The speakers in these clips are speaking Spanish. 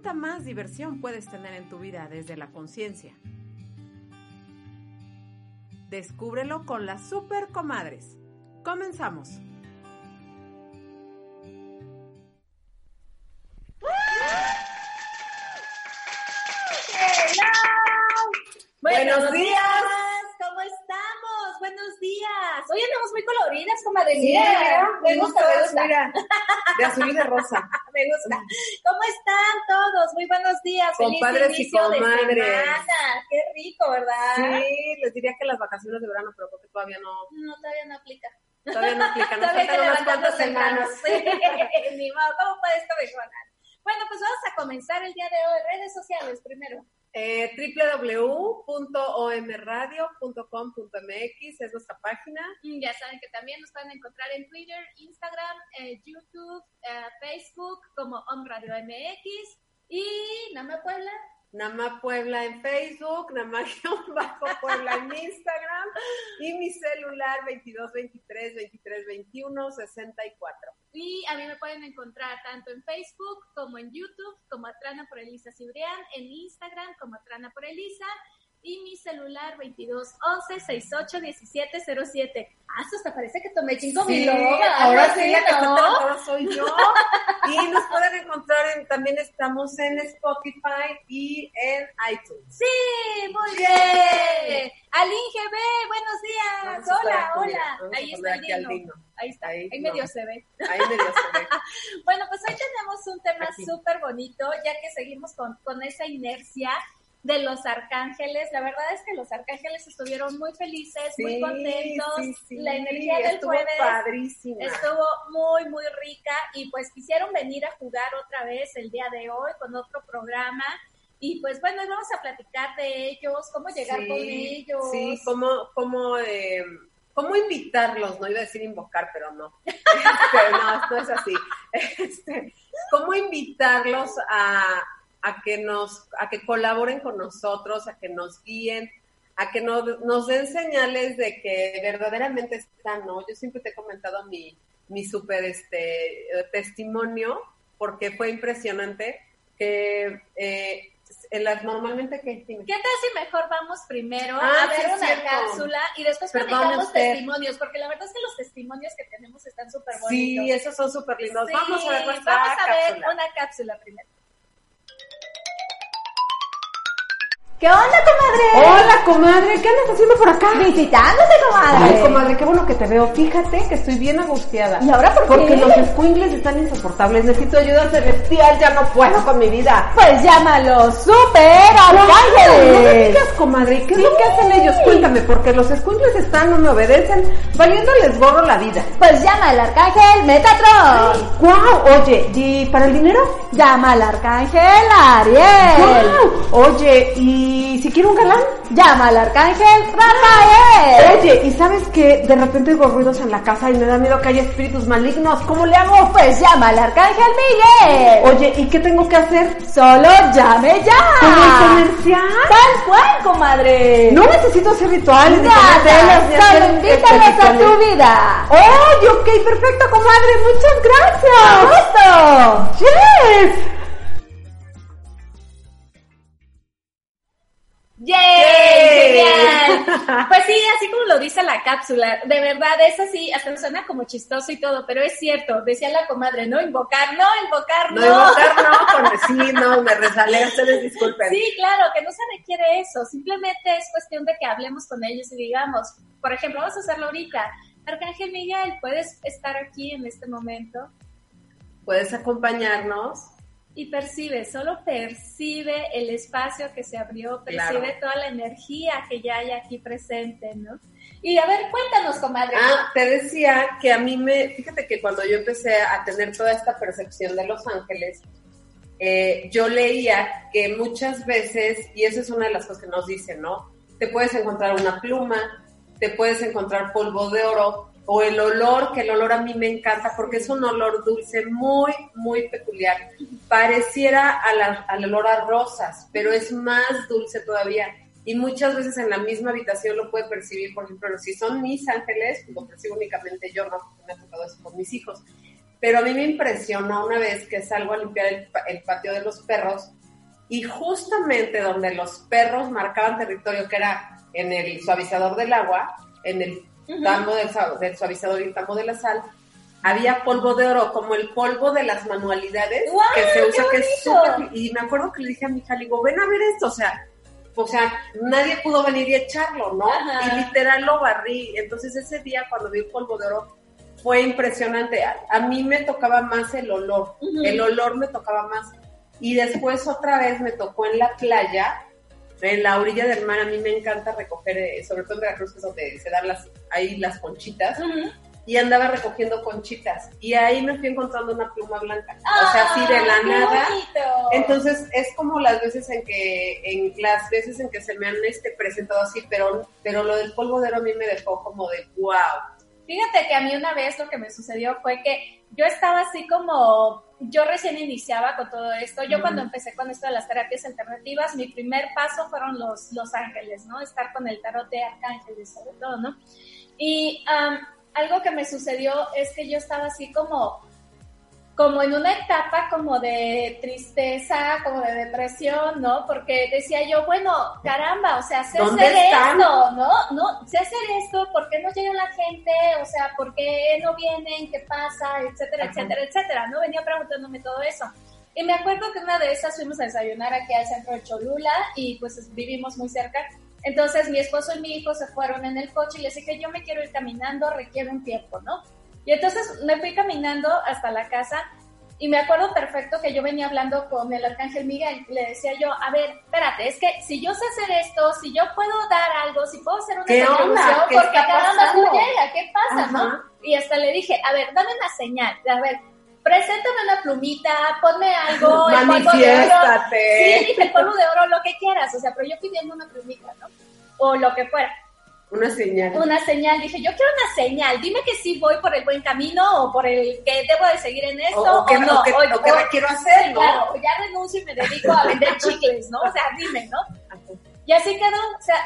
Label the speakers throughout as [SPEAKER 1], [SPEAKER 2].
[SPEAKER 1] ¿Cuánta más diversión puedes tener en tu vida desde la conciencia? Descúbrelo con las super comadres. Comenzamos.
[SPEAKER 2] Buenos días. ¿Cómo estamos? Buenos días. Hoy andamos muy coloridas, comadre.
[SPEAKER 3] Sí,
[SPEAKER 2] Mira,
[SPEAKER 3] me
[SPEAKER 2] gusta, me gusta.
[SPEAKER 3] Mira, de azul y de rosa.
[SPEAKER 2] Me gusta. ¿Cómo están todos? Muy buenos días. Feliz
[SPEAKER 3] Compadres y
[SPEAKER 2] inicio de
[SPEAKER 3] comadres.
[SPEAKER 2] semana. Qué rico, ¿verdad?
[SPEAKER 3] Sí, les diría que las vacaciones de verano, pero creo que todavía no,
[SPEAKER 2] No, todavía no aplica.
[SPEAKER 3] todavía no aplican. Nos faltan unas cuantas semanas.
[SPEAKER 2] Ni modo, ¿cómo puede esto mejorar? Bueno, pues vamos a comenzar el día de hoy. Redes sociales primero.
[SPEAKER 3] Eh, www.omradio.com.mx es nuestra página.
[SPEAKER 2] Mm, Ya saben que también nos pueden encontrar en Twitter, Instagram, eh, YouTube, eh, Facebook como Om Radio MX y Nama Puebla.
[SPEAKER 3] Nama Puebla en Facebook, Nama bajo Puebla en Instagram y mi celular 2223 2321 64.
[SPEAKER 2] Y a mí me pueden encontrar tanto en Facebook como en YouTube como Atrana por Elisa Cibrián, en Instagram como Atrana por Elisa y mi celular 2211-681707. Ah, eso hasta parece que tomé cinco
[SPEAKER 3] Sí,
[SPEAKER 2] mil
[SPEAKER 3] ahora sí, la que
[SPEAKER 2] ¿no?
[SPEAKER 3] soy yo. Y nos pueden encontrar en, también estamos en Spotify y en iTunes.
[SPEAKER 2] Sí, muy bien. Alín GB, buenos días.
[SPEAKER 3] Vamos
[SPEAKER 2] hola, hola.
[SPEAKER 3] Vamos
[SPEAKER 2] Ahí está el. Ahí está,
[SPEAKER 3] Ahí,
[SPEAKER 2] ahí
[SPEAKER 3] no.
[SPEAKER 2] medio se ve.
[SPEAKER 3] Ahí medio se ve.
[SPEAKER 2] Bueno, pues hoy tenemos un tema súper bonito, ya que seguimos con, con esa inercia de los arcángeles. La verdad es que los arcángeles estuvieron muy felices, muy
[SPEAKER 3] Sí,
[SPEAKER 2] sí,
[SPEAKER 3] sí, sí,
[SPEAKER 2] La energía del
[SPEAKER 3] estuvo
[SPEAKER 2] jueves
[SPEAKER 3] padrísima.
[SPEAKER 2] estuvo muy, muy rica y pues quisieron venir a jugar otra vez el día de hoy con otro programa. Y pues bueno, vamos a platicar de ellos, cómo llegar con ellos.
[SPEAKER 3] Sí, cómo, cómo, eh, cómo invitarlos, no iba a decir invocar, pero no. Este, no, no es así. Este, cómo invitarlos a, a que nos, a que colaboren con nosotros, a que nos guíen, a que nos, nos den señales de que verdaderamente están, ¿no? Yo siempre te he comentado mi, mi súper este, testimonio, porque fue impresionante que eh, en las, normalmente que
[SPEAKER 2] ¿Qué tal si mejor vamos primero
[SPEAKER 3] Ah,
[SPEAKER 2] a ver
[SPEAKER 3] sí, es
[SPEAKER 2] una
[SPEAKER 3] cierto.
[SPEAKER 2] cápsula y después platicamos testimonios? Porque la verdad es que los testimonios que tenemos están súper bonitos.
[SPEAKER 3] Sí, esos son súper lindos.
[SPEAKER 2] Sí,
[SPEAKER 3] Vamos a ver
[SPEAKER 2] vamos a ver
[SPEAKER 3] cápsula.
[SPEAKER 2] una cápsula primero.
[SPEAKER 4] ¿Qué onda, comadre?
[SPEAKER 3] Hola, comadre, ¿qué andas haciendo por acá?
[SPEAKER 4] Visitándote, comadre.
[SPEAKER 3] Ay, comadre, qué bueno que te veo. Fíjate que estoy bien angustiada.
[SPEAKER 4] ¿Y ahora por qué?
[SPEAKER 3] Porque los squinkles están insoportables. Necesito ayuda celestial, ya no puedo con mi vida.
[SPEAKER 4] Pues llámalo super
[SPEAKER 3] No, no me
[SPEAKER 4] arcángeles.
[SPEAKER 3] digas, comadre, ¿qué es lo que hacen ellos? Cuéntame, porque los squinkles están, no me obedecen, valiéndoles gorro la vida.
[SPEAKER 4] Pues llama al arcángel Metatron.
[SPEAKER 3] ¡Guau! Oye, ¿y para el dinero?
[SPEAKER 4] Llama al arcángel Ariel.
[SPEAKER 3] ¡Guau! Oye, ¿y si quiero un galán?
[SPEAKER 4] Llama al arcángel Rafael.
[SPEAKER 3] Oye, ¿y sabes que de repente oigo ruidos en la casa y me da miedo que haya espíritus malignos? ¿Cómo le hago?
[SPEAKER 4] Pues llama al arcángel Miguel.
[SPEAKER 3] Oye, ¿y qué tengo que hacer?
[SPEAKER 4] Solo llame ya.
[SPEAKER 3] ¿Como el comercial?
[SPEAKER 4] Tal cual, comadre.
[SPEAKER 3] No necesito hacer rituales
[SPEAKER 4] Nada,
[SPEAKER 3] ni
[SPEAKER 4] solo invítalos a tu vida.
[SPEAKER 3] ¡Oye, ok, perfecto, comadre! ¡Muchas gracias!
[SPEAKER 4] ¡Gusto!
[SPEAKER 3] ¡Yes!
[SPEAKER 2] ¡Yay! ¡Genial! Pues sí, así como lo dice la cápsula, de verdad es así, hasta suena como chistoso y todo, pero es cierto, decía la comadre, no invocar, no invocar, no.
[SPEAKER 3] No, invocar no, con sí, no, me resalé, ustedes disculpen.
[SPEAKER 2] Sí, claro, que no se requiere eso, simplemente es cuestión de que hablemos con ellos y digamos, por ejemplo, vamos a hacerlo ahorita. Arcángel Miguel, ¿puedes estar aquí en este momento?
[SPEAKER 3] ¿Puedes acompañarnos?
[SPEAKER 2] Y percibe, solo percibe el espacio que se abrió, percibe
[SPEAKER 3] Claro.
[SPEAKER 2] toda la energía que ya hay aquí presente, ¿no? Y a ver, cuéntanos, comadre.
[SPEAKER 3] Ah, te decía que a mí me, fíjate que cuando yo empecé a tener toda esta percepción de los ángeles, eh, yo leía que muchas veces, y eso es una de las cosas que nos dicen, ¿no? Te puedes encontrar una pluma, te puedes encontrar polvo de oro, o el olor, que el olor a mí me encanta porque es un olor dulce muy, muy peculiar. Pareciera a la- al olor a rosas, pero es más dulce todavía. Y muchas veces en la misma habitación lo puede percibir, por ejemplo, si son mis ángeles, pues lo percibo únicamente yo, no me ha tocado eso con mis hijos. Pero a mí me impresionó una vez que salgo a limpiar el patio de los perros y justamente donde los perros marcaban territorio, que era en el suavizador del agua, en el
[SPEAKER 2] Ujú.
[SPEAKER 3] tambo del, sa- del suavizador y el tambo de la sal, había polvo de oro, como el polvo de las manualidades
[SPEAKER 2] ¡Guau,
[SPEAKER 3] que se usa, que es súper... Y me acuerdo que le dije a mi hija, le digo, ven a ver esto, o sea, o sea, nadie pudo venir y echarlo, ¿no?
[SPEAKER 2] Ajá.
[SPEAKER 3] Y literal lo barrí. Entonces ese día cuando vi el polvo de oro fue impresionante. A, a mí me tocaba más el olor, el olor me tocaba más. Y después otra vez me tocó en la playa, en la orilla del mar. A mí me encanta recoger, eh, sobre todo en Veracruz, que es donde se dan las, ahí las conchitas. Y andaba recogiendo conchitas. Y ahí me fui encontrando una pluma blanca. o sea, así de
[SPEAKER 2] ¡Ay,
[SPEAKER 3] la nada.
[SPEAKER 2] bonito!
[SPEAKER 3] Entonces es como las veces en que, en las veces en que se me han este, presentado así, pero, pero lo del polvo de oro a mí me dejó como de wow.
[SPEAKER 2] Fíjate que a mí una vez lo que me sucedió fue que yo estaba así como, yo recién iniciaba con todo esto, yo cuando empecé con esto de las terapias alternativas, mi primer paso fueron los, los ángeles, ¿no? Estar con el tarot de arcángeles sobre todo, ¿no? Y am, algo que me sucedió es que yo estaba así como, como en una etapa como de tristeza, como de depresión, ¿no? Porque decía yo, bueno, caramba, o sea, sé
[SPEAKER 3] ¿Dónde
[SPEAKER 2] hacer
[SPEAKER 3] están?
[SPEAKER 2] esto, ¿no? No, sé hacer esto, ¿por qué no llega la gente? O sea, ¿por qué no vienen? ¿Qué pasa? Etcétera,
[SPEAKER 3] Ajá.
[SPEAKER 2] etcétera, etcétera, ¿no? Venía preguntándome todo eso. Y me acuerdo que una de esas fuimos a desayunar aquí al centro de Cholula y pues vivimos muy cerca. Entonces mi esposo y mi hijo se fueron en el coche y les dije, yo me quiero ir caminando, requiere un tiempo, ¿no? Y entonces me fui caminando hasta la casa y me acuerdo perfecto que yo venía hablando con el arcángel Miguel y le decía yo, a ver, espérate, es que si yo sé hacer esto, si yo puedo dar algo, si puedo hacer una
[SPEAKER 3] ¿Qué onda?
[SPEAKER 2] contribución,
[SPEAKER 3] ¿Qué
[SPEAKER 2] porque no
[SPEAKER 3] pasando?
[SPEAKER 2] llega, ¿qué pasa,
[SPEAKER 3] Ajá.
[SPEAKER 2] no? Y hasta le dije, a ver, dame una señal, a ver, preséntame una plumita, ponme algo, el polvo de oro.
[SPEAKER 3] Manifiéstate.
[SPEAKER 2] Sí, dije, el polvo de oro, lo que quieras, o sea, pero yo pidiendo una plumita, ¿no? O lo que fuera
[SPEAKER 3] Una señal.
[SPEAKER 2] una señal. Dije, yo quiero una señal. Dime que sí voy por el buen camino o por el que debo de seguir en esto
[SPEAKER 3] o,
[SPEAKER 2] o,
[SPEAKER 3] o que,
[SPEAKER 2] no.
[SPEAKER 3] o que,
[SPEAKER 2] O-
[SPEAKER 3] que quiero hacer, ¿no?
[SPEAKER 2] Claro, o ya renuncio y me dedico a vender chicles, ¿no? O sea, dime, ¿no? Y así quedó, o sea,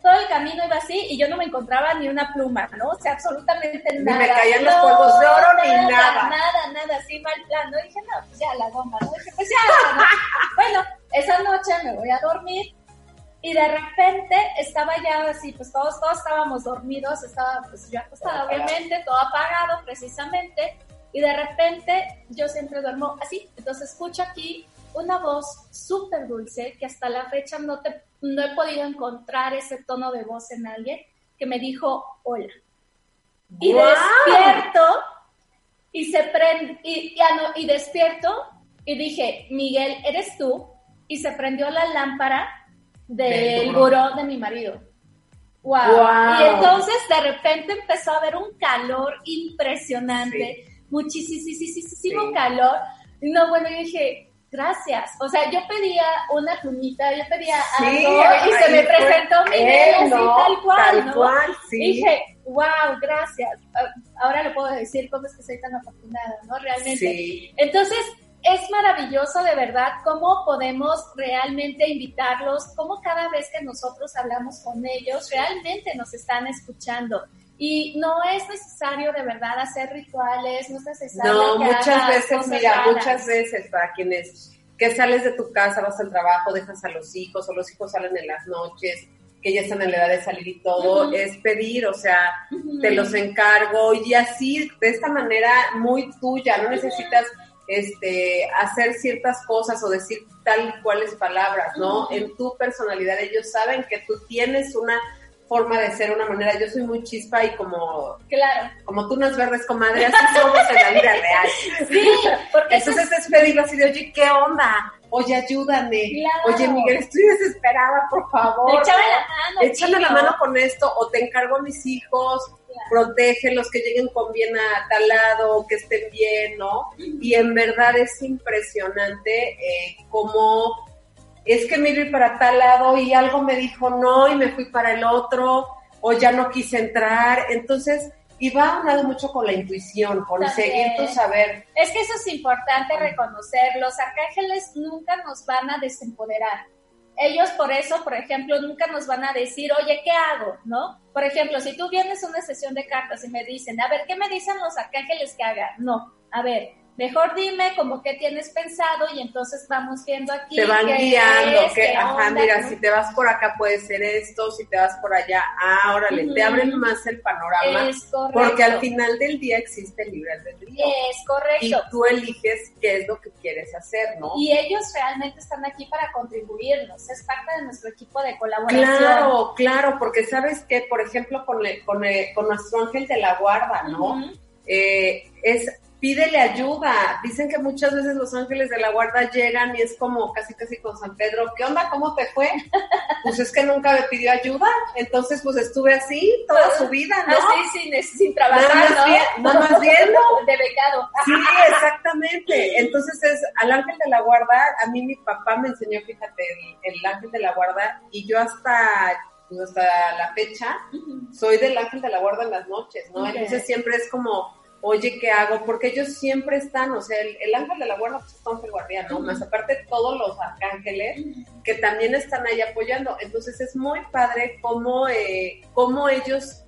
[SPEAKER 2] todo el camino iba así y yo no me encontraba ni una pluma, ¿no? O sea, absolutamente
[SPEAKER 3] Ni
[SPEAKER 2] nada.
[SPEAKER 3] me caían los polvos de oro ni nada.
[SPEAKER 2] Nada, nada, así mal plan. No dije, no, pues ya la goma, ¿no? Dije, pues ya, ¿no? Bueno, esa noche me voy a dormir y de repente estaba ya así, pues todos, todos estábamos dormidos, estaba pues yo acostada obviamente, todo apagado precisamente, y de repente yo siempre duermo así, entonces escucho aquí una voz súper dulce que hasta la fecha no te no he podido encontrar ese tono de voz en alguien que me dijo hola. Y despierto y se prende y, y, y despierto y dije, Miguel, ¿eres tú? Y se prendió la lámpara del buró de mi marido. Wow.
[SPEAKER 3] Guau.
[SPEAKER 2] Y entonces de repente empezó a haber un calor impresionante, muchísimo
[SPEAKER 3] Sí.
[SPEAKER 2] calor. No, bueno, yo dije, gracias. O sea, yo pedía una plumita, yo pedía
[SPEAKER 3] Sí,
[SPEAKER 2] algo y se me presentó Miguel
[SPEAKER 3] él,
[SPEAKER 2] así
[SPEAKER 3] ¿no?
[SPEAKER 2] tal cual,
[SPEAKER 3] Tal
[SPEAKER 2] ¿no?
[SPEAKER 3] cual, sí.
[SPEAKER 2] Y dije, wow, gracias. Ah, Ahora lo puedo decir, cómo es que soy tan afortunada, ¿no? Realmente.
[SPEAKER 3] Sí.
[SPEAKER 2] Entonces, es maravilloso de verdad cómo podemos realmente invitarlos, cómo cada vez que nosotros hablamos con ellos, realmente nos están escuchando. Y no es necesario de verdad hacer rituales, no es necesario.
[SPEAKER 3] No,
[SPEAKER 2] que
[SPEAKER 3] muchas veces, mira,
[SPEAKER 2] raras.
[SPEAKER 3] muchas veces para quienes que sales de tu casa, vas al trabajo, dejas a los hijos o los hijos salen en las noches, que ya están en la edad de salir y todo, es pedir, o sea, te los encargo y así, de esta manera muy tuya, no necesitas este hacer ciertas cosas o decir tal y cuales palabras, ¿no? En tu personalidad ellos saben que tú tienes una forma de ser, una manera, yo soy muy chispa y como
[SPEAKER 2] Claro.
[SPEAKER 3] como tú nos verdes, comadre, así somos en la vida real.
[SPEAKER 2] Sí, porque eso
[SPEAKER 3] Entonces es pedirlo así de, oye, ¿qué onda? Oye, ayúdame.
[SPEAKER 2] Claro.
[SPEAKER 3] Oye, Miguel, estoy desesperada, por favor.
[SPEAKER 2] Échame la mano.
[SPEAKER 3] Échame la mano con esto, o te encargo a mis hijos,
[SPEAKER 2] Claro.
[SPEAKER 3] protégelos, que lleguen con bien a tal lado, que estén bien, ¿no? Y en verdad es impresionante eh, cómo es que me iba para tal lado y algo me dijo no y me fui para el otro, o ya no quise entrar. Entonces, y va unado mucho con la intuición, con
[SPEAKER 2] También.
[SPEAKER 3] seguir tu saber.
[SPEAKER 2] Es que eso es importante reconocer. Los arcángeles nunca nos van a desempoderar. Ellos por eso, por ejemplo, nunca nos van a decir, oye, ¿qué hago? ¿No? Por ejemplo, si tú vienes a una sesión de cartas y me dicen, a ver, ¿qué me dicen los arcángeles que haga? No, a ver, mejor dime como qué tienes pensado y entonces vamos viendo aquí.
[SPEAKER 3] te van
[SPEAKER 2] qué
[SPEAKER 3] guiando,
[SPEAKER 2] es,
[SPEAKER 3] que, ajá,
[SPEAKER 2] onda,
[SPEAKER 3] mira,
[SPEAKER 2] ¿no?
[SPEAKER 3] si te vas por acá puede ser esto, si te vas por allá, ah, órale, te abren más el panorama,
[SPEAKER 2] Es correcto.
[SPEAKER 3] porque al final del día existe el libre albedrío.
[SPEAKER 2] Es
[SPEAKER 3] Y
[SPEAKER 2] correcto.
[SPEAKER 3] tú eliges qué es lo que quieres hacer, ¿no?
[SPEAKER 2] Y ellos realmente están aquí para contribuirnos, es parte de nuestro equipo de colaboración.
[SPEAKER 3] Claro, claro, porque sabes que, por ejemplo, con, el- con, el- con nuestro ángel de la guarda, ¿no? Eh, es pídele ayuda. Dicen que muchas veces los ángeles de la guarda llegan y es como casi casi con San Pedro, ¿qué onda? ¿Cómo te fue? Pues es que nunca me pidió ayuda, entonces pues estuve así toda su vida, ¿no?
[SPEAKER 2] Así sin, sin trabajar,
[SPEAKER 3] Nada más
[SPEAKER 2] ¿no?
[SPEAKER 3] bien- nada más viendo.
[SPEAKER 2] De becado.
[SPEAKER 3] Sí, exactamente. Entonces es al ángel de la guarda, a mí mi papá me enseñó, fíjate, el, el ángel de la guarda y yo hasta pues, hasta la fecha soy del ángel de la guarda en las noches, ¿no? Entonces siempre es como, oye, ¿qué hago? Porque ellos siempre están, o sea, el, el ángel de la guarda pues, es ángel guardián, ¿no? Más aparte todos los arcángeles que también están ahí apoyando. Entonces es muy padre cómo, eh, cómo ellos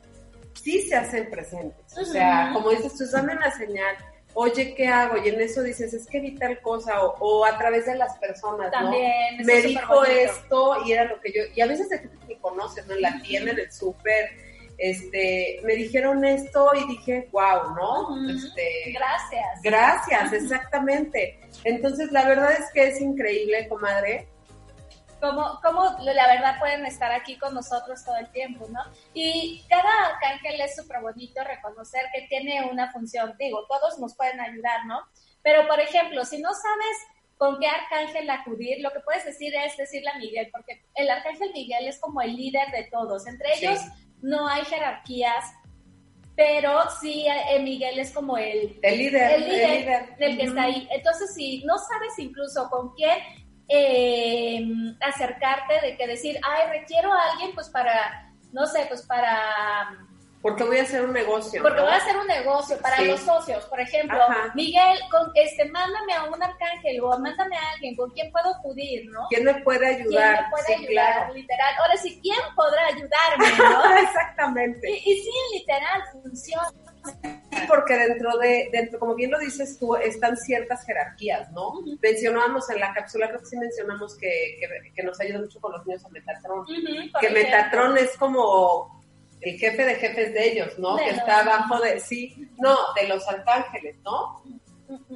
[SPEAKER 3] sí se hacen presentes. O sea, como dices tú, dame una señal. Oye, ¿qué hago? Y en eso dices, es que vi tal cosa, o, o a través de las personas,
[SPEAKER 2] También,
[SPEAKER 3] ¿no? Me dijo esto y era lo que yo, y a veces de gente que conoces, ¿no? En la tienda, en el súper, este, me dijeron esto y dije, wow, ¿no? Este,
[SPEAKER 2] Gracias.
[SPEAKER 3] gracias, exactamente. Entonces, la verdad es que es increíble, comadre.
[SPEAKER 2] Como, como la verdad pueden estar aquí con nosotros todo el tiempo, ¿no? Y cada arcángel es súper bonito reconocer que tiene una función. Digo, todos nos pueden ayudar, ¿no? Pero, por ejemplo, si no sabes con qué arcángel acudir, lo que puedes decir es decirle a Miguel, porque el arcángel Miguel es como el líder de todos. Entre
[SPEAKER 3] Sí.
[SPEAKER 2] No hay jerarquías, pero sí eh, Miguel es como el,
[SPEAKER 3] El líder,
[SPEAKER 2] el líder,
[SPEAKER 3] el líder.
[SPEAKER 2] del que está ahí. Entonces, si no sabes incluso con quién eh, acercarte, de que decir, ay, requiero a alguien, pues para, no sé, pues para,
[SPEAKER 3] Porque voy a hacer un negocio.
[SPEAKER 2] porque
[SPEAKER 3] ¿no?
[SPEAKER 2] voy a hacer un negocio para
[SPEAKER 3] Sí.
[SPEAKER 2] los socios, por ejemplo,
[SPEAKER 3] Ajá.
[SPEAKER 2] Miguel, con este, mándame a un arcángel o mándame a alguien con quien puedo acudir, ¿no?
[SPEAKER 3] ¿Quién me puede
[SPEAKER 2] ¿Quién
[SPEAKER 3] ayudar?
[SPEAKER 2] me puede
[SPEAKER 3] Sí,
[SPEAKER 2] ayudar?
[SPEAKER 3] claro.
[SPEAKER 2] Literal. Ahora sí, ¿quién podrá ayudarme, no?
[SPEAKER 3] Exactamente.
[SPEAKER 2] y, y sí, literal, funciona.
[SPEAKER 3] Sí, porque dentro de, dentro, como bien lo dices tú, están ciertas jerarquías, ¿no? Mencionábamos en la cápsula, creo que sí mencionamos que, que, que nos ayuda mucho con los niños a Metatron. Que
[SPEAKER 2] ejemplo.
[SPEAKER 3] Metatron es como el jefe de jefes de ellos, ¿no?
[SPEAKER 2] De
[SPEAKER 3] que
[SPEAKER 2] los-
[SPEAKER 3] está abajo de, sí, no, de los arcángeles, ¿no?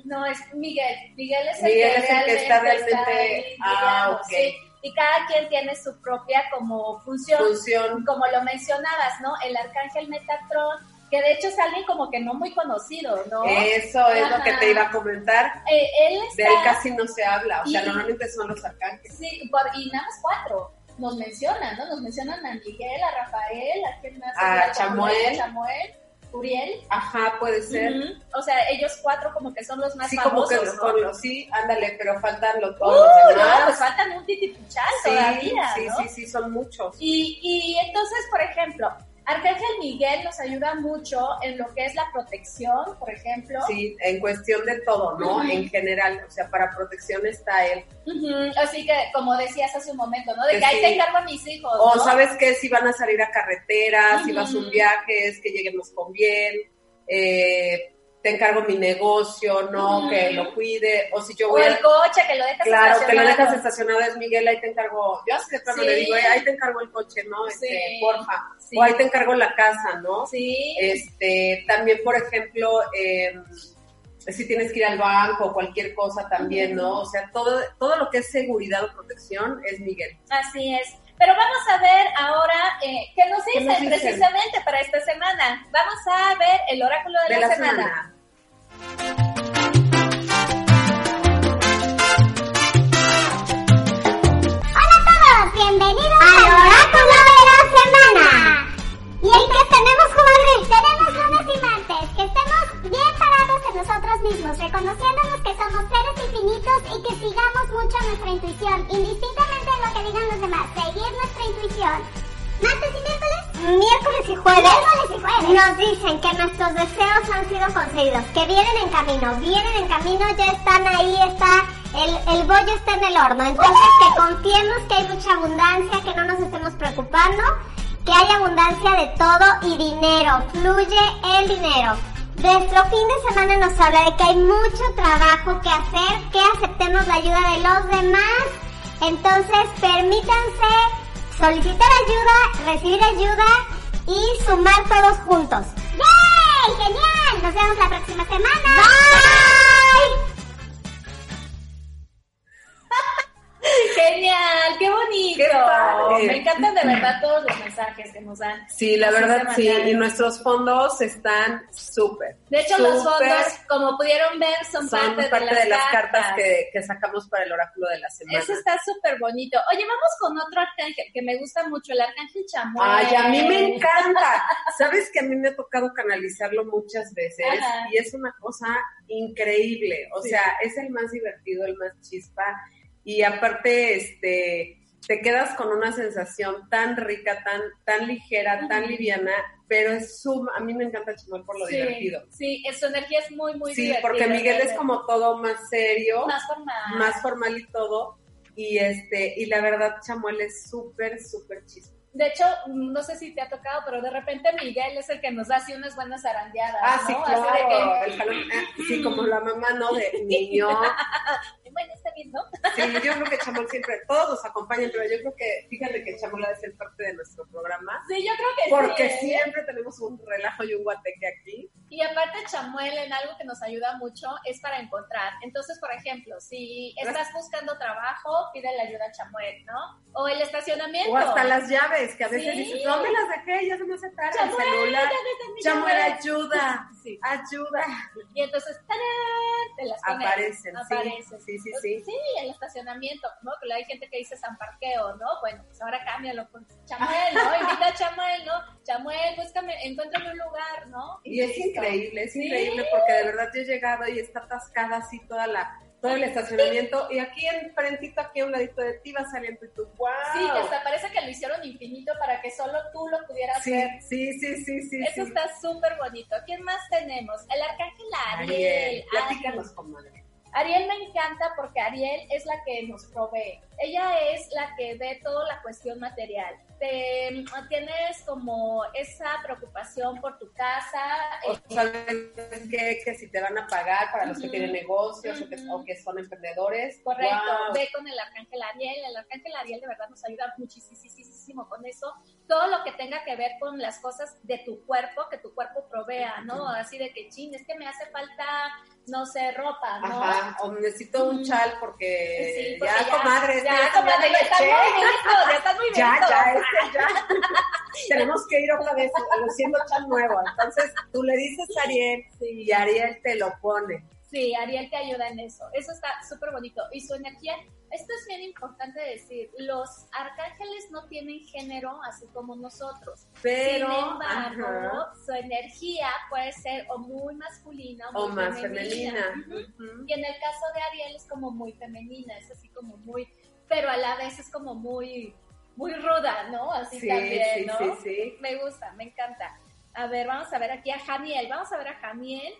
[SPEAKER 2] No, es Miguel. Miguel es el
[SPEAKER 3] Miguel
[SPEAKER 2] que
[SPEAKER 3] es el que está
[SPEAKER 2] realmente ahí
[SPEAKER 3] ah,
[SPEAKER 2] guiando,
[SPEAKER 3] ok.
[SPEAKER 2] sí. y cada quien tiene su propia como función,
[SPEAKER 3] Función.
[SPEAKER 2] como lo mencionabas, ¿no? El arcángel Metatron, que de hecho es alguien como que no muy conocido, ¿no?
[SPEAKER 3] Eso es lo que te iba a comentar.
[SPEAKER 2] Eh, él
[SPEAKER 3] De él casi no se habla, o sea, normalmente son los arcángeles.
[SPEAKER 2] Sí, por- y nada más cuatro nos mencionan, ¿no? Nos mencionan a Miguel, a Rafael, a quién más,
[SPEAKER 3] A
[SPEAKER 2] A
[SPEAKER 3] Chamuel.
[SPEAKER 2] Chamuel, Uriel.
[SPEAKER 3] Ajá, puede ser.
[SPEAKER 2] O sea, ellos cuatro como que son los más
[SPEAKER 3] Sí, como
[SPEAKER 2] famosos,
[SPEAKER 3] que
[SPEAKER 2] ¿no?
[SPEAKER 3] con los, sí, ándale, pero faltan los,
[SPEAKER 2] Uh,
[SPEAKER 3] todos los demás.
[SPEAKER 2] no, pues faltan un titipuchal
[SPEAKER 3] sí,
[SPEAKER 2] todavía,
[SPEAKER 3] sí,
[SPEAKER 2] ¿no?
[SPEAKER 3] sí, sí, son muchos.
[SPEAKER 2] Y, y entonces, por ejemplo, Arcángel Miguel nos ayuda mucho en lo que es la protección, por ejemplo.
[SPEAKER 3] Sí, en cuestión de todo, ¿no? En general, o sea, para protección está él.
[SPEAKER 2] Así que, como decías hace un momento, ¿no? De
[SPEAKER 3] Que
[SPEAKER 2] que ahí
[SPEAKER 3] sí.
[SPEAKER 2] te encargo a mis hijos,
[SPEAKER 3] O
[SPEAKER 2] ¿no?
[SPEAKER 3] sabes qué, si van a salir a carretera, si vas a un viaje, es que lleguemos con bien, eh, te encargo mi negocio, ¿no? Que lo cuide, o si yo
[SPEAKER 2] O
[SPEAKER 3] voy
[SPEAKER 2] el
[SPEAKER 3] a...
[SPEAKER 2] coche, que lo dejas
[SPEAKER 3] Claro, que lo dejas estacionado es Miguel, ahí te encargo, yo así de plano
[SPEAKER 2] Sí.
[SPEAKER 3] le digo, "Eh, ahí te encargo el coche, ¿no? Este,
[SPEAKER 2] Sí.
[SPEAKER 3] porfa.
[SPEAKER 2] Sí.
[SPEAKER 3] O ahí te encargo la casa, ¿no?
[SPEAKER 2] Sí.
[SPEAKER 3] Este, también, por ejemplo, eh, si tienes que ir al banco o cualquier cosa también, ¿no? O sea, todo, todo lo que es seguridad o protección es Miguel.
[SPEAKER 2] Así es. Pero vamos a ver ahora eh, qué nos
[SPEAKER 3] ¿Qué
[SPEAKER 2] dicen precisamente para esta semana. Vamos a ver el oráculo de,
[SPEAKER 3] De
[SPEAKER 2] la,
[SPEAKER 3] la
[SPEAKER 2] semana.
[SPEAKER 3] semana.
[SPEAKER 5] Hola a todos, bienvenidos al oráculo de la semana. ¿Y el que tenemos, comadre? Tenemos lunes y martes, que estemos bien parados en nosotros mismos, reconociéndonos que somos seres infinitos y que sigamos mucho nuestra intuición, indistintamente de lo que digan los demás, seguir nuestra intuición. ¿Martes y miércoles? Miércoles y jueves. Miércoles y jueves. Nos dicen que nuestros deseos han sido conseguidos, que vienen en camino, vienen en camino, ya están ahí, está, el, el bollo está en el horno. Entonces que confiemos que hay mucha abundancia, que no nos estemos preocupando, que hay abundancia de todo y dinero, fluye el dinero. Nuestro fin de semana nos habla de que hay mucho trabajo que hacer, que aceptemos la ayuda de los demás. Entonces permítanse solicitar ayuda, recibir ayuda y sumar todos juntos. ¡Yay! ¡Genial! Nos vemos la próxima semana. Bye.
[SPEAKER 2] Genial, qué bonito.
[SPEAKER 3] Qué padre.
[SPEAKER 2] Me encantan de verdad todos los mensajes que nos dan.
[SPEAKER 3] Sí, la verdad sí, y nuestros fondos están súper.
[SPEAKER 2] De hecho, los fondos, como pudieron ver, son,
[SPEAKER 3] son parte, de, las cartas, que, que sacamos para el oráculo de la semana.
[SPEAKER 2] Eso está súper bonito. Oye, vamos con otro arcángel que me gusta mucho, el arcángel Chamuel.
[SPEAKER 3] Ay, a mí me encanta. Sabes que a mí me ha tocado canalizarlo muchas veces
[SPEAKER 2] Ajá.
[SPEAKER 3] y es una cosa increíble. O
[SPEAKER 2] Sí.
[SPEAKER 3] sea, es el más divertido, el más chispa y aparte, este, te quedas con una sensación tan rica, tan, tan ligera, tan liviana, pero es sum, a mí me encanta Chamuel por lo
[SPEAKER 2] sí,
[SPEAKER 3] divertido.
[SPEAKER 2] Sí, su energía es muy, muy
[SPEAKER 3] Sí,
[SPEAKER 2] divertida.
[SPEAKER 3] porque Miguel es como todo más serio,
[SPEAKER 2] más formal.
[SPEAKER 3] más formal y todo. Y este, y la verdad, Chamuel es súper, súper chispa.
[SPEAKER 2] De hecho, no sé si te ha tocado, pero de repente Miguel es el que nos da así unas buenas zarandeadas.
[SPEAKER 3] Ah, sí,
[SPEAKER 2] ¿no? Así
[SPEAKER 3] claro.
[SPEAKER 2] de que,
[SPEAKER 3] ah, sí, como la mamá, ¿no? De niño. yo creo que Chamuel siempre, todos nos acompañan, pero yo creo que, fíjate que Chamuel ha de ser parte de nuestro programa.
[SPEAKER 2] Sí, yo creo que
[SPEAKER 3] Porque
[SPEAKER 2] sí. ¿eh?
[SPEAKER 3] siempre tenemos un relajo y un guateque aquí.
[SPEAKER 2] Y aparte Chamuel en algo que nos ayuda mucho es para encontrar. Entonces, por ejemplo, si estás buscando trabajo, pide la ayuda a Chamuel, ¿no? O el estacionamiento.
[SPEAKER 3] O hasta las llaves, que a veces
[SPEAKER 2] Sí.
[SPEAKER 3] dices, ¿dónde las dejé? Ya se me hace tarde el
[SPEAKER 2] Chamuel,
[SPEAKER 3] celular.
[SPEAKER 2] dejas mi
[SPEAKER 3] Chamuel, ayuda,
[SPEAKER 2] Sí.
[SPEAKER 3] ayuda.
[SPEAKER 2] Y entonces, ¡tarán! te las pone.
[SPEAKER 3] Aparecen, sí,
[SPEAKER 2] Aparecen.
[SPEAKER 3] sí, sí, sí.
[SPEAKER 2] Sí, el estacionamiento, ¿no? Que hay gente que dice San Parqueo, ¿no? Bueno, pues ahora cámbialo por Chamuel, ¿no? Invita a Chamuel, ¿no? Chamuel, búscame, encuéntrame un lugar, ¿no?
[SPEAKER 3] Y es. Increíble, es
[SPEAKER 2] Sí.
[SPEAKER 3] increíble porque de verdad yo he llegado y está atascada así toda la, todo el estacionamiento y aquí enfrentito, aquí a un ladito de ti va saliendo y tú, wow.
[SPEAKER 2] Sí, que hasta parece que lo hicieron infinito para que solo tú lo pudieras
[SPEAKER 3] sí,
[SPEAKER 2] ver.
[SPEAKER 3] sí, sí, sí, sí.
[SPEAKER 2] Eso
[SPEAKER 3] sí.
[SPEAKER 2] está súper bonito. ¿Quién más tenemos? El arcángel Ariel.
[SPEAKER 3] Ariel, comadre.
[SPEAKER 2] Ariel me encanta porque Ariel es la que nos provee. Ella es la que ve toda la cuestión material. Te, tienes como esa preocupación por tu casa.
[SPEAKER 3] O
[SPEAKER 2] eh,
[SPEAKER 3] sabes que, que si te van a pagar para los que tienen negocios o, que,
[SPEAKER 2] Ujú.
[SPEAKER 3] o que son emprendedores.
[SPEAKER 2] Correcto,
[SPEAKER 3] Wow.
[SPEAKER 2] ve con el arcángel Ariel. El arcángel Ariel de verdad nos ayuda muchísimo con eso. Todo lo que tenga que ver con las cosas de tu cuerpo, que tu cuerpo provea, ¿no? Así de que, chin, es que me hace falta, no sé, ropa, ¿no?
[SPEAKER 3] Ajá, o necesito un chal porque,
[SPEAKER 2] Sí, porque
[SPEAKER 3] ya, comadre,
[SPEAKER 2] ya,
[SPEAKER 3] este,
[SPEAKER 2] comadre, ya estás muy ya estás muy
[SPEAKER 3] ya, ya, este, ya. Tenemos que ir otra vez haciendo chal nuevo. Entonces tú le dices a Ariel y Ariel te lo pone.
[SPEAKER 2] Sí, Ariel te ayuda en eso. Eso está súper bonito. Y su energía, esto es bien importante decir, los arcángeles no tienen género así como nosotros.
[SPEAKER 3] Pero,
[SPEAKER 2] Sin embargo,
[SPEAKER 3] ajá.
[SPEAKER 2] su energía puede ser o muy masculina o,
[SPEAKER 3] O
[SPEAKER 2] muy
[SPEAKER 3] más femenina.
[SPEAKER 2] Y en el caso de Ariel es como muy femenina, es así como muy, pero a la vez es como muy, muy ruda, ¿no? Así
[SPEAKER 3] Sí,
[SPEAKER 2] también,
[SPEAKER 3] sí,
[SPEAKER 2] ¿no?
[SPEAKER 3] sí, sí.
[SPEAKER 2] Me gusta, me encanta. A ver, vamos a ver aquí a Janiel, vamos a ver a Janiel.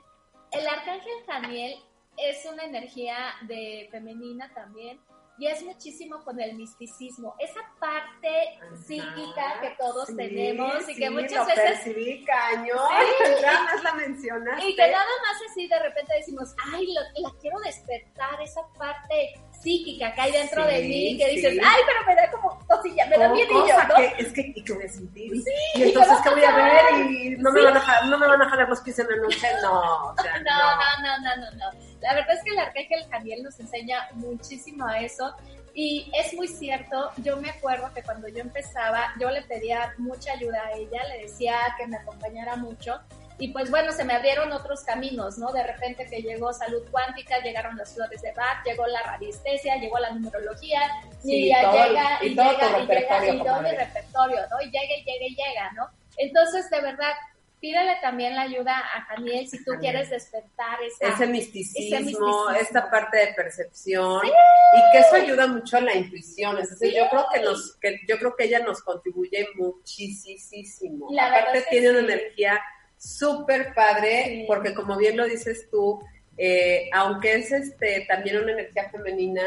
[SPEAKER 2] El arcángel Janiel es una energía de femenina también y es muchísimo con el misticismo, esa parte psíquica que todos
[SPEAKER 3] Sí,
[SPEAKER 2] tenemos y
[SPEAKER 3] sí,
[SPEAKER 2] que muchas
[SPEAKER 3] lo
[SPEAKER 2] veces
[SPEAKER 3] percibí cañón.
[SPEAKER 2] Sí.
[SPEAKER 3] Ya más la mencionaste.
[SPEAKER 2] y que nada más así de repente decimos, ay, lo- la quiero despertar, esa parte psíquica que hay dentro de mí, que dices, ay, pero me da como cosilla, me da miedillo,
[SPEAKER 3] cosa
[SPEAKER 2] ¿no?
[SPEAKER 3] que, es que, ¿y qué voy a sentir?
[SPEAKER 2] Sí,
[SPEAKER 3] y
[SPEAKER 2] ¿y
[SPEAKER 3] entonces,
[SPEAKER 2] qué
[SPEAKER 3] ¿qué
[SPEAKER 2] va
[SPEAKER 3] voy a ver? Y no me,
[SPEAKER 2] Sí.
[SPEAKER 3] van a jalar, no me van a jalar los pies en la noche. No, o sea,
[SPEAKER 2] No, no, no, no, no, no. La verdad es que el arcángel Janiel nos enseña muchísimo a eso. Y es muy cierto, yo me acuerdo que cuando yo empezaba, yo le pedía mucha ayuda a ella, le decía que me acompañara mucho. Y pues bueno, se me abrieron otros caminos, ¿no? De repente que llegó salud cuántica, llegaron las flores de Bach, llegó la radiestesia, llegó la numerología,
[SPEAKER 3] Sí,
[SPEAKER 2] y ya
[SPEAKER 3] todo
[SPEAKER 2] llega,
[SPEAKER 3] y
[SPEAKER 2] y,
[SPEAKER 3] todo
[SPEAKER 2] llega,
[SPEAKER 3] tu
[SPEAKER 2] y llega, y todo mi repertorio, ¿no? Y llega, y llega, y llega, ¿no? Entonces, de verdad, pídele también la ayuda a Janiel si tú quieres despertar esa,
[SPEAKER 3] ese misticismo,
[SPEAKER 2] ese misticismo.
[SPEAKER 3] esta parte de percepción y que eso ayuda mucho a la intuición. Es decir, yo creo que nos, que yo creo que ella nos contribuye muchísimo.
[SPEAKER 2] La
[SPEAKER 3] Aparte tiene una
[SPEAKER 2] sí.
[SPEAKER 3] energía súper padre,
[SPEAKER 2] Sí.
[SPEAKER 3] porque como bien lo dices tú, eh, aunque es este también una energía femenina,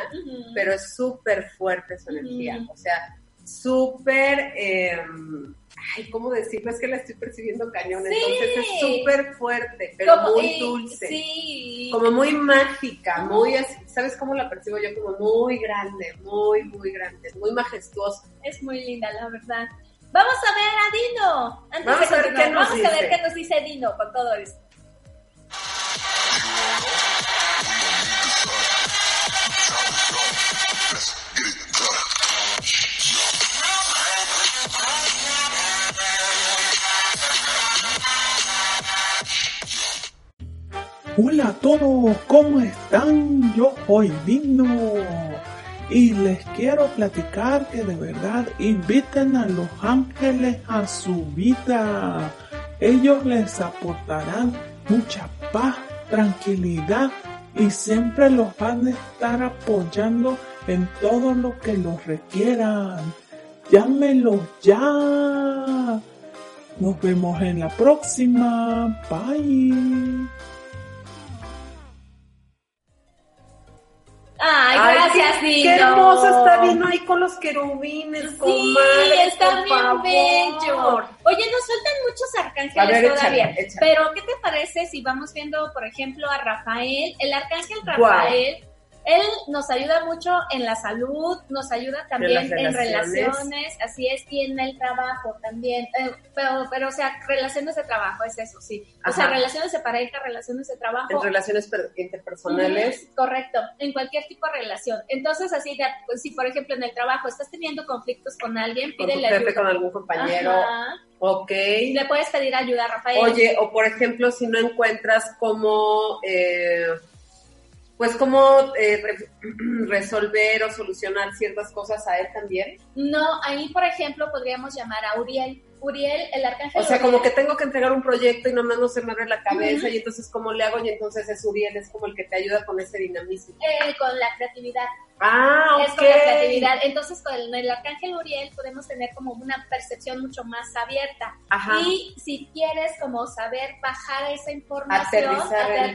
[SPEAKER 3] pero es súper fuerte su energía. O sea, súper, eh, ay, ¿cómo decirlo? Es que la estoy percibiendo cañón,
[SPEAKER 2] Sí.
[SPEAKER 3] entonces es súper fuerte, pero
[SPEAKER 2] Como-
[SPEAKER 3] muy dulce.
[SPEAKER 2] Sí.
[SPEAKER 3] Como muy mágica, muy así, ¿sabes cómo la percibo yo? Como muy grande, muy, muy grande, muy majestuosa.
[SPEAKER 2] Es muy linda, la verdad. Vamos a ver a Dino. Antes
[SPEAKER 3] Vamos
[SPEAKER 2] de
[SPEAKER 3] a ver
[SPEAKER 2] continuar,
[SPEAKER 3] qué nos
[SPEAKER 2] vamos a ver qué nos dice Dino con todo esto.
[SPEAKER 6] Hola a todos, ¿cómo están? Yo soy Dino y les quiero platicar que de verdad inviten a los ángeles a su vida. Ellos les aportarán mucha paz, tranquilidad y siempre los van a estar apoyando en todo lo que los requieran. Llámenlos ya. Nos vemos en la próxima. Bye.
[SPEAKER 2] Ay,
[SPEAKER 3] Ay,
[SPEAKER 2] gracias,
[SPEAKER 3] qué, hermoso está Dino ahí con los querubines,
[SPEAKER 2] Sí,
[SPEAKER 3] comadre,
[SPEAKER 2] está
[SPEAKER 3] por
[SPEAKER 2] bien
[SPEAKER 3] favor.
[SPEAKER 2] bello. Oye, nos faltan muchos arcángeles
[SPEAKER 3] ver,
[SPEAKER 2] todavía.
[SPEAKER 3] échale, échale.
[SPEAKER 2] Pero, ¿qué te parece si vamos viendo, por ejemplo, a Rafael? El arcángel. Rafael, él nos ayuda mucho en la salud, nos ayuda también en
[SPEAKER 3] relaciones.
[SPEAKER 2] relaciones, así es, y en el trabajo también. Eh, pero, pero, o sea, relaciones de trabajo, es eso, sí. O sea, relaciones de pareja, relaciones de trabajo.
[SPEAKER 3] En relaciones per- interpersonales.
[SPEAKER 2] Correcto, en cualquier tipo de relación. Entonces, así, de, pues, si por ejemplo en el trabajo estás teniendo conflictos con alguien,
[SPEAKER 3] Con tu
[SPEAKER 2] pídele
[SPEAKER 3] jefe,
[SPEAKER 2] ayuda.
[SPEAKER 3] con algún compañero.
[SPEAKER 2] Ajá.
[SPEAKER 3] Ok.
[SPEAKER 2] Le puedes pedir ayuda a Rafael.
[SPEAKER 3] Oye, o por ejemplo, si no encuentras cómo, eh, pues cómo eh, resolver o solucionar ciertas cosas a él también.
[SPEAKER 2] No, ahí por ejemplo podríamos llamar a Uriel. Uriel, el arcángel.
[SPEAKER 3] O sea,
[SPEAKER 2] Uriel.
[SPEAKER 3] como que tengo que entregar un proyecto y nomás no se me abre la cabeza
[SPEAKER 2] Ujú.
[SPEAKER 3] y entonces cómo le hago y entonces es Uriel, es como el que te ayuda con ese dinamismo.
[SPEAKER 2] Eh, con la creatividad.
[SPEAKER 3] Ah,
[SPEAKER 2] Es con la creatividad. Entonces, con el, el arcángel Uriel podemos tener como una percepción mucho más abierta.
[SPEAKER 3] Ajá.
[SPEAKER 2] Y si quieres como saber bajar esa información,
[SPEAKER 3] Aterrizar el plan.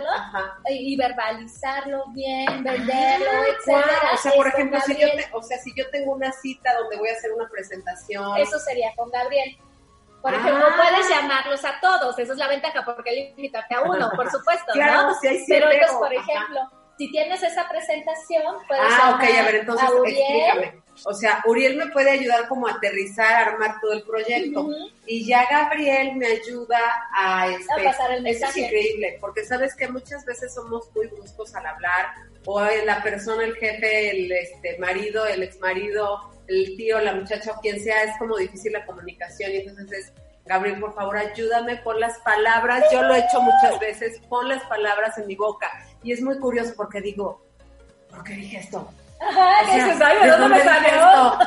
[SPEAKER 2] aterrizarlo,
[SPEAKER 3] Ajá.
[SPEAKER 2] y verbalizarlo bien, venderlo, Etcétera.
[SPEAKER 3] O sea, por ejemplo, si yo, te- o sea, si yo tengo una cita donde voy a hacer una presentación.
[SPEAKER 2] Eso sería con Gabriel. Por
[SPEAKER 3] Ah.
[SPEAKER 2] ejemplo, puedes llamarlos a todos, esa es la ventaja, porque él invitarte a uno, por supuesto,
[SPEAKER 3] Claro,
[SPEAKER 2] ¿no?
[SPEAKER 3] si hay
[SPEAKER 2] Pero ellos, por
[SPEAKER 3] ajá.
[SPEAKER 2] Si tienes esa presentación, puedes
[SPEAKER 3] Ah, ok, a ver, entonces
[SPEAKER 2] a Uriel.
[SPEAKER 3] explícame. O sea, Uriel me puede ayudar como a aterrizar, a armar todo el proyecto. Y ya Gabriel me ayuda a, este,
[SPEAKER 2] A pasar el
[SPEAKER 3] Eso es
[SPEAKER 2] mensaje.
[SPEAKER 3] increíble, porque sabes que muchas veces somos muy bruscos al hablar, o la persona, el jefe, el este, marido, el exmarido, el tío, la muchacha o quien sea, es como difícil la comunicación. Y entonces es, Gabriel, por favor, ayúdame, pon las palabras. Yo lo he hecho muchas veces, pon las palabras en mi boca. Y es muy curioso porque digo, ¿por qué dije esto?
[SPEAKER 2] Ajá,
[SPEAKER 3] O
[SPEAKER 2] que
[SPEAKER 3] sea,
[SPEAKER 2] dices, "Ay, ¿de
[SPEAKER 3] ¿de
[SPEAKER 2] dónde me salió?"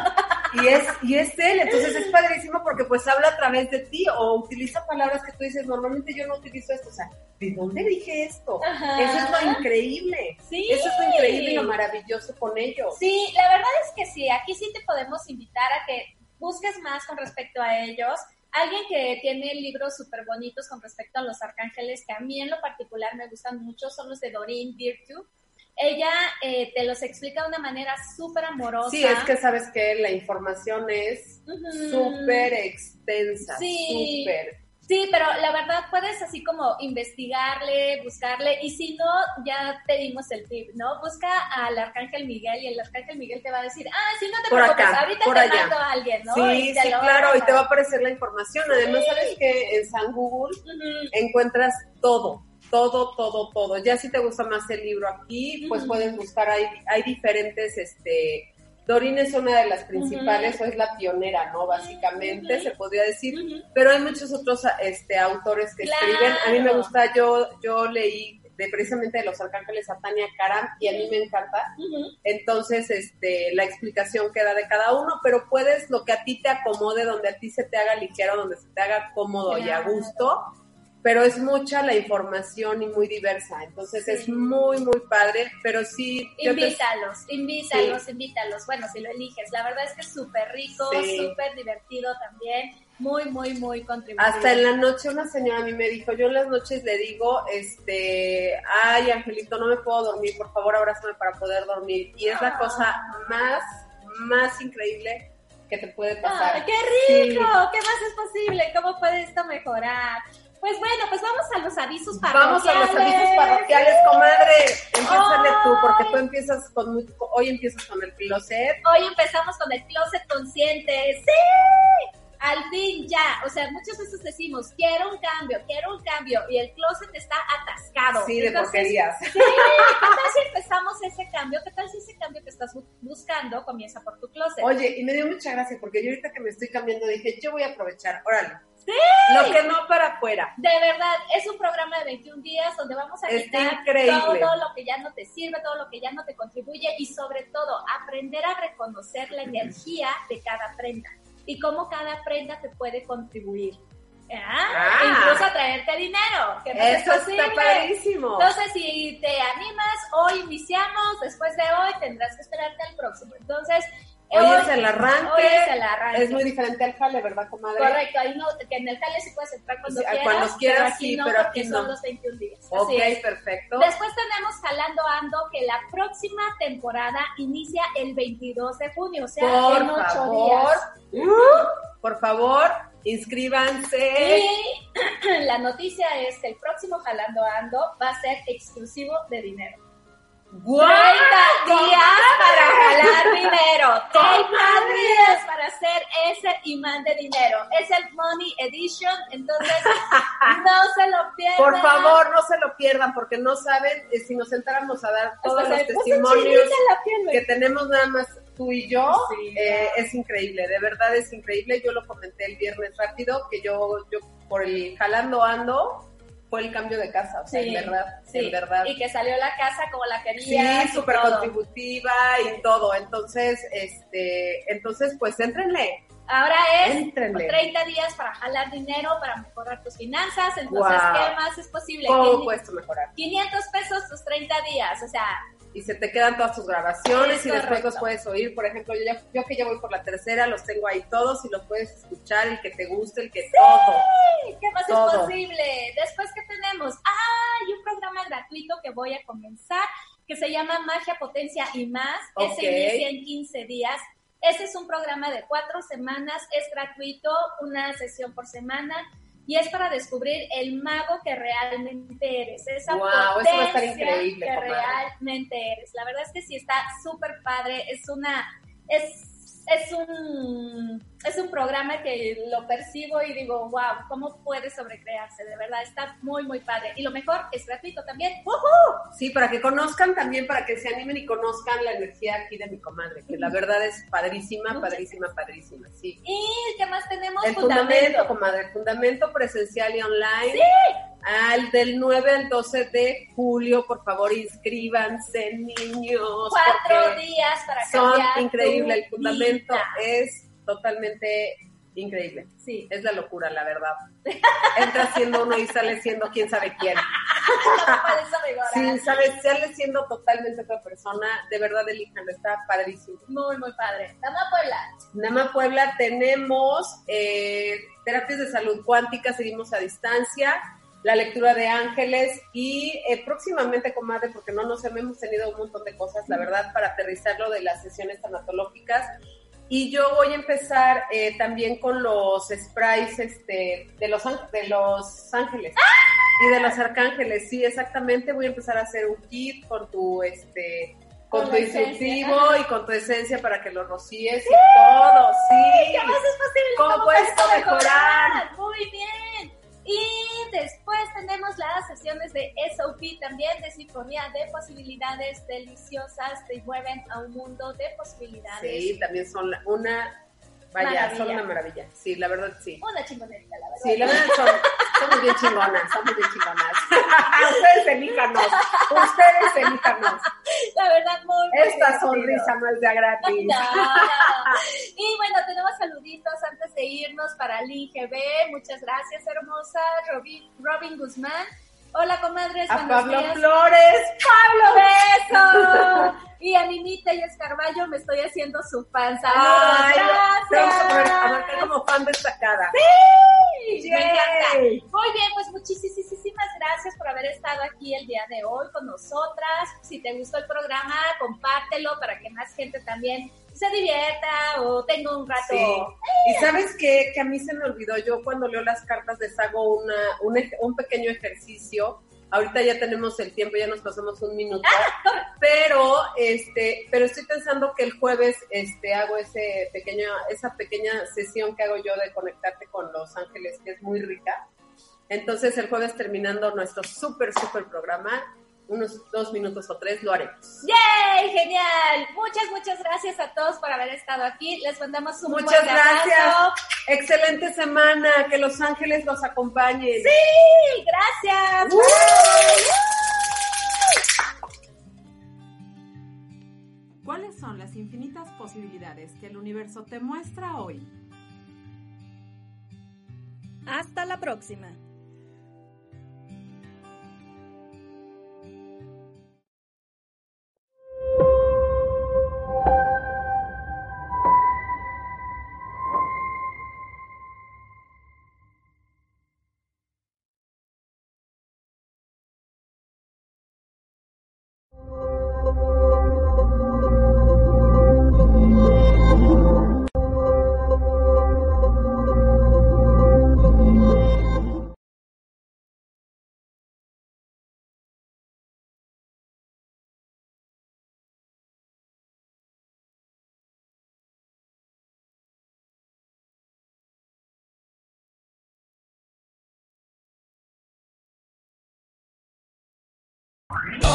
[SPEAKER 3] Y es, y es él, entonces es padrísimo porque pues habla a través de ti o utiliza palabras que tú dices, normalmente yo no utilizo esto, o sea, ¿de dónde dije esto?
[SPEAKER 2] Ajá.
[SPEAKER 3] Eso es lo increíble,
[SPEAKER 2] Sí.
[SPEAKER 3] eso es lo increíble y lo maravilloso con ellos.
[SPEAKER 2] Sí, la verdad es que sí, aquí sí te podemos invitar a que busques más con respecto a ellos. Alguien que tiene libros súper bonitos con respecto a los arcángeles, que a mí en lo particular me gustan mucho, son los de Doreen Virtue. Ella eh, te los explica de una manera súper amorosa.
[SPEAKER 3] Sí, es que sabes que la información es
[SPEAKER 2] Ujú.
[SPEAKER 3] súper extensa,
[SPEAKER 2] Sí.
[SPEAKER 3] súper.
[SPEAKER 2] Sí, pero la verdad puedes así como investigarle, buscarle, y si no, ya te dimos el tip, ¿no? Busca al Arcángel Miguel y el Arcángel Miguel te va a decir, ah, sí, no te
[SPEAKER 3] Por
[SPEAKER 2] preocupes,
[SPEAKER 3] acá,
[SPEAKER 2] ahorita
[SPEAKER 3] por
[SPEAKER 2] te
[SPEAKER 3] allá.
[SPEAKER 2] mando a alguien, ¿no?
[SPEAKER 3] Sí, sí, claro, y te va a aparecer la información. Además,
[SPEAKER 2] Sí.
[SPEAKER 3] sabes que en San Google encuentras todo, todo, todo, todo. Ya si te gusta más el libro aquí, pues puedes buscar, hay, hay diferentes, este, Dorin es una de las principales, o es la pionera, ¿no? Básicamente, se podría decir, pero hay muchos otros este, autores que
[SPEAKER 2] Claro.
[SPEAKER 3] escriben. A mí me gusta, yo, yo leí de precisamente de los arcángeles a Tania Karam y a mí me encanta. Entonces, este, la explicación queda de cada uno, pero puedes lo que a ti te acomode, donde a ti se te haga ligero, donde se te haga cómodo y a gusto, pero es mucha la información y muy diversa, entonces
[SPEAKER 2] Sí.
[SPEAKER 3] es muy, muy padre, pero sí... te-
[SPEAKER 2] Invítalos, invítalos, invítalos. Bueno, si lo eliges, la verdad es que es súper rico,
[SPEAKER 3] Sí.
[SPEAKER 2] súper divertido también, muy, muy, muy contributivo.
[SPEAKER 3] Hasta en la noche una señora a mí me dijo, yo en las noches le digo, este, ay Angelito, no me puedo dormir, por favor abrázame para poder dormir. Y es la
[SPEAKER 2] Ah.
[SPEAKER 3] cosa más, más increíble que te puede pasar.
[SPEAKER 2] ¡Ay, qué rico!
[SPEAKER 3] Sí.
[SPEAKER 2] ¿Qué más es posible? ¿Cómo puede esto mejorar? Pues bueno, pues vamos a los avisos
[SPEAKER 3] Vamos
[SPEAKER 2] parroquiales.
[SPEAKER 3] a los avisos parroquiales, comadre. Empiézale tú, porque tú empiezas con, muy- hoy empiezas con el closet.
[SPEAKER 2] Hoy empezamos con el closet consciente. ¡Sí! Al fin ya. O sea, muchas veces decimos, quiero un cambio, quiero un cambio. Y el closet está atascado.
[SPEAKER 3] Sí, de porquerías.
[SPEAKER 2] Sí, ¿qué tal si empezamos ese cambio? ¿Qué tal si ese cambio que estás bu- buscando comienza por tu closet?
[SPEAKER 3] Oye, y me dio mucha gracia, porque yo ahorita que me estoy cambiando dije, yo voy a aprovechar, órale.
[SPEAKER 2] ¡Sí!
[SPEAKER 3] Lo que no para afuera.
[SPEAKER 2] De verdad, es un programa de 21 días donde vamos a quitar todo lo que ya no te sirve, todo lo que ya no te contribuye y sobre todo aprender a reconocer la energía de cada prenda y cómo cada prenda te puede contribuir. Ah,
[SPEAKER 3] Ah.
[SPEAKER 2] incluso a traerte dinero. Que no es
[SPEAKER 3] Eso está padrísimo.
[SPEAKER 2] Entonces, si te animas, hoy iniciamos, después de hoy tendrás que esperarte al próximo. Entonces,
[SPEAKER 3] Hoy es el arranque.
[SPEAKER 2] Hoy es el arranque.
[SPEAKER 3] Es muy diferente al jale, ¿verdad, comadre?
[SPEAKER 2] Correcto, ahí no, que en el jale sí puedes entrar cuando
[SPEAKER 3] Sí,
[SPEAKER 2] quieras,
[SPEAKER 3] cuando quieras,
[SPEAKER 2] pero aquí
[SPEAKER 3] sí,
[SPEAKER 2] no,
[SPEAKER 3] pero aquí
[SPEAKER 2] son
[SPEAKER 3] no.
[SPEAKER 2] los 21 días.
[SPEAKER 3] Ok,
[SPEAKER 2] Así es.
[SPEAKER 3] perfecto.
[SPEAKER 2] Después tenemos Jalando Ando, que la próxima temporada inicia el 22 de junio, o sea,
[SPEAKER 3] Por
[SPEAKER 2] en ocho
[SPEAKER 3] favor,
[SPEAKER 2] días.
[SPEAKER 3] uh, por favor, inscríbanse.
[SPEAKER 2] Y la noticia es que el próximo Jalando Ando va a ser exclusivo de dinero.
[SPEAKER 3] ¡Guau!
[SPEAKER 2] 30 días para jalar dinero. 30
[SPEAKER 3] ¡Comadre!
[SPEAKER 2] días para hacer ese imán de dinero. Es el Money Edition, entonces no se lo pierdan.
[SPEAKER 3] Por favor, no se lo pierdan, porque no saben eh, si nos sentáramos a dar todos
[SPEAKER 2] Hasta
[SPEAKER 3] los testimonios que tenemos nada más tú y yo.
[SPEAKER 2] Sí,
[SPEAKER 3] eh, es increíble, de verdad es increíble. Yo lo comenté el viernes rápido, que yo, yo por el jalando ando, fue el cambio de casa, o sea,
[SPEAKER 2] Sí,
[SPEAKER 3] en verdad,
[SPEAKER 2] sí.
[SPEAKER 3] en verdad.
[SPEAKER 2] Y que salió la casa como la
[SPEAKER 3] Sí,
[SPEAKER 2] quería. y
[SPEAKER 3] súper contributiva y todo. Entonces, este, entonces, pues éntrenle.
[SPEAKER 2] Ahora es
[SPEAKER 3] Éntrenle.
[SPEAKER 2] 30 días para jalar dinero, para mejorar tus finanzas. Entonces,
[SPEAKER 3] Wow.
[SPEAKER 2] ¿qué más es posible?
[SPEAKER 3] ¿Cómo puedes mejorar?
[SPEAKER 2] 500 pesos tus 30 días. O sea,
[SPEAKER 3] Y se te quedan todas tus grabaciones
[SPEAKER 2] Es
[SPEAKER 3] y después
[SPEAKER 2] correcto.
[SPEAKER 3] los puedes oír. Por ejemplo, yo, ya- yo que ya voy por la tercera, los tengo ahí todos y los puedes escuchar, el que te guste, el que todo.
[SPEAKER 2] ¿qué más es
[SPEAKER 3] Todo.
[SPEAKER 2] posible? Después, ¿qué tenemos? Ah, hay un programa gratuito que voy a comenzar que se llama Magia, Potencia y Más.
[SPEAKER 3] Ok.
[SPEAKER 2] Ese inicia en 15 días. Ese es un programa de cuatro semanas, es gratuito, una sesión por semana. Y es para descubrir el mago que realmente eres, esa
[SPEAKER 3] Wow, eso va a
[SPEAKER 2] potencia
[SPEAKER 3] estar increíble,
[SPEAKER 2] que
[SPEAKER 3] comadre.
[SPEAKER 2] realmente eres. La verdad es que sí está súper padre, es una, es, es un, es un programa que lo percibo y digo, wow, ¿cómo puede sobrecrearse? De verdad, está muy, muy padre. Y lo mejor, es gratuito también. ¡Woohoo!
[SPEAKER 3] Sí, para que conozcan también, para que se animen y conozcan la energía aquí de mi comadre, que la verdad es padrísima,
[SPEAKER 2] Muchas
[SPEAKER 3] padrísima, padrísima, sí.
[SPEAKER 2] ¿Y qué más tenemos?
[SPEAKER 3] El fundamento, comadre, el fundamento presencial y online. Al del 9 al 12 de julio, por favor, inscríbanse, niños.
[SPEAKER 2] Cuatro días para
[SPEAKER 3] Son
[SPEAKER 2] cambiar
[SPEAKER 3] increíble,
[SPEAKER 2] tu
[SPEAKER 3] el fundamento
[SPEAKER 2] vida.
[SPEAKER 3] es totalmente increíble.
[SPEAKER 2] Sí.
[SPEAKER 3] Es la locura, la verdad. Entra siendo uno y sale siendo quién sabe quién. Sí, sabes, sale siendo totalmente otra persona. De verdad, elíjanlo, está padrísimo.
[SPEAKER 2] Muy, muy padre. Dama Puebla.
[SPEAKER 3] Nama Puebla tenemos eh, terapias de salud cuántica, seguimos a distancia, la lectura de ángeles y eh, próximamente, comadre, porque no nos hemos tenido un montón de cosas, la verdad, para aterrizarlo de las sesiones tanatológicas. Y yo voy a empezar eh, también con los sprays este, de, los, de los ángeles y de los arcángeles. Sí, exactamente. Voy a empezar a hacer un kit con tu este con,
[SPEAKER 2] Con
[SPEAKER 3] tu
[SPEAKER 2] esencia,
[SPEAKER 3] instructivo y con tu esencia para que lo rocíes y todo. Sí.
[SPEAKER 2] ¿Qué más es posible?
[SPEAKER 3] ¿Cómo puedes
[SPEAKER 2] puedes
[SPEAKER 3] mejorar?
[SPEAKER 2] Muy bien. Y después tenemos las sesiones de SOP también, de sinfonía de posibilidades deliciosas, te mueven a un mundo de posibilidades.
[SPEAKER 3] Sí, también son una, vaya,
[SPEAKER 2] Maravilla.
[SPEAKER 3] son una maravilla. Sí, la verdad sí.
[SPEAKER 2] Una chingonerita, la verdad.
[SPEAKER 3] Sí, la verdad son, somos bien chingonas, somos bien chingonas. Ustedes elíjanos, ustedes elíjanos.
[SPEAKER 2] La verdad, muy,
[SPEAKER 3] Esta sonrisa no es de gratis.
[SPEAKER 2] No. Y bueno, tenemos saluditos antes de irnos para Lin GB. Muchas gracias, hermosa. Robin, Robin Guzmán. Hola, comadres.
[SPEAKER 3] A Pablo
[SPEAKER 2] días.
[SPEAKER 3] Flores.
[SPEAKER 2] ¡Beso! Y a Ninita y Escarballo me estoy haciendo su fan. ¡Saludos!
[SPEAKER 3] Ay, a
[SPEAKER 2] ¡Gracias!
[SPEAKER 3] como fan destacada.
[SPEAKER 2] Sí, me encanta.
[SPEAKER 3] Yay.
[SPEAKER 2] Muy bien, pues muchísimas gracias por haber estado aquí el día de hoy con nosotras. Si te gustó el programa, compártelo para que más gente también se divierta o tenga un rato.
[SPEAKER 3] Sí. Y sabes qué? que a mí se me olvidó, yo cuando leo las cartas les hago una, un, un pequeño ejercicio. Ahorita ya tenemos el tiempo, ya nos pasamos un minuto, pero este, pero estoy pensando que el jueves este hago ese pequeño, esa pequeña sesión que hago yo de conectarte con los ángeles, que es muy rica. Entonces el jueves terminando nuestro súper, súper programa, unos dos minutos o tres lo haremos.
[SPEAKER 2] ¡Yay! ¡Genial! Muchas, muchas gracias a todos por haber estado aquí. Les mandamos un
[SPEAKER 3] Muchas
[SPEAKER 2] abrazo.
[SPEAKER 3] gracias. Excelente semana, que los ángeles los acompañen.
[SPEAKER 2] Sí, gracias.
[SPEAKER 1] ¿Cuáles son las infinitas posibilidades que el universo te muestra hoy?
[SPEAKER 7] Hasta la próxima.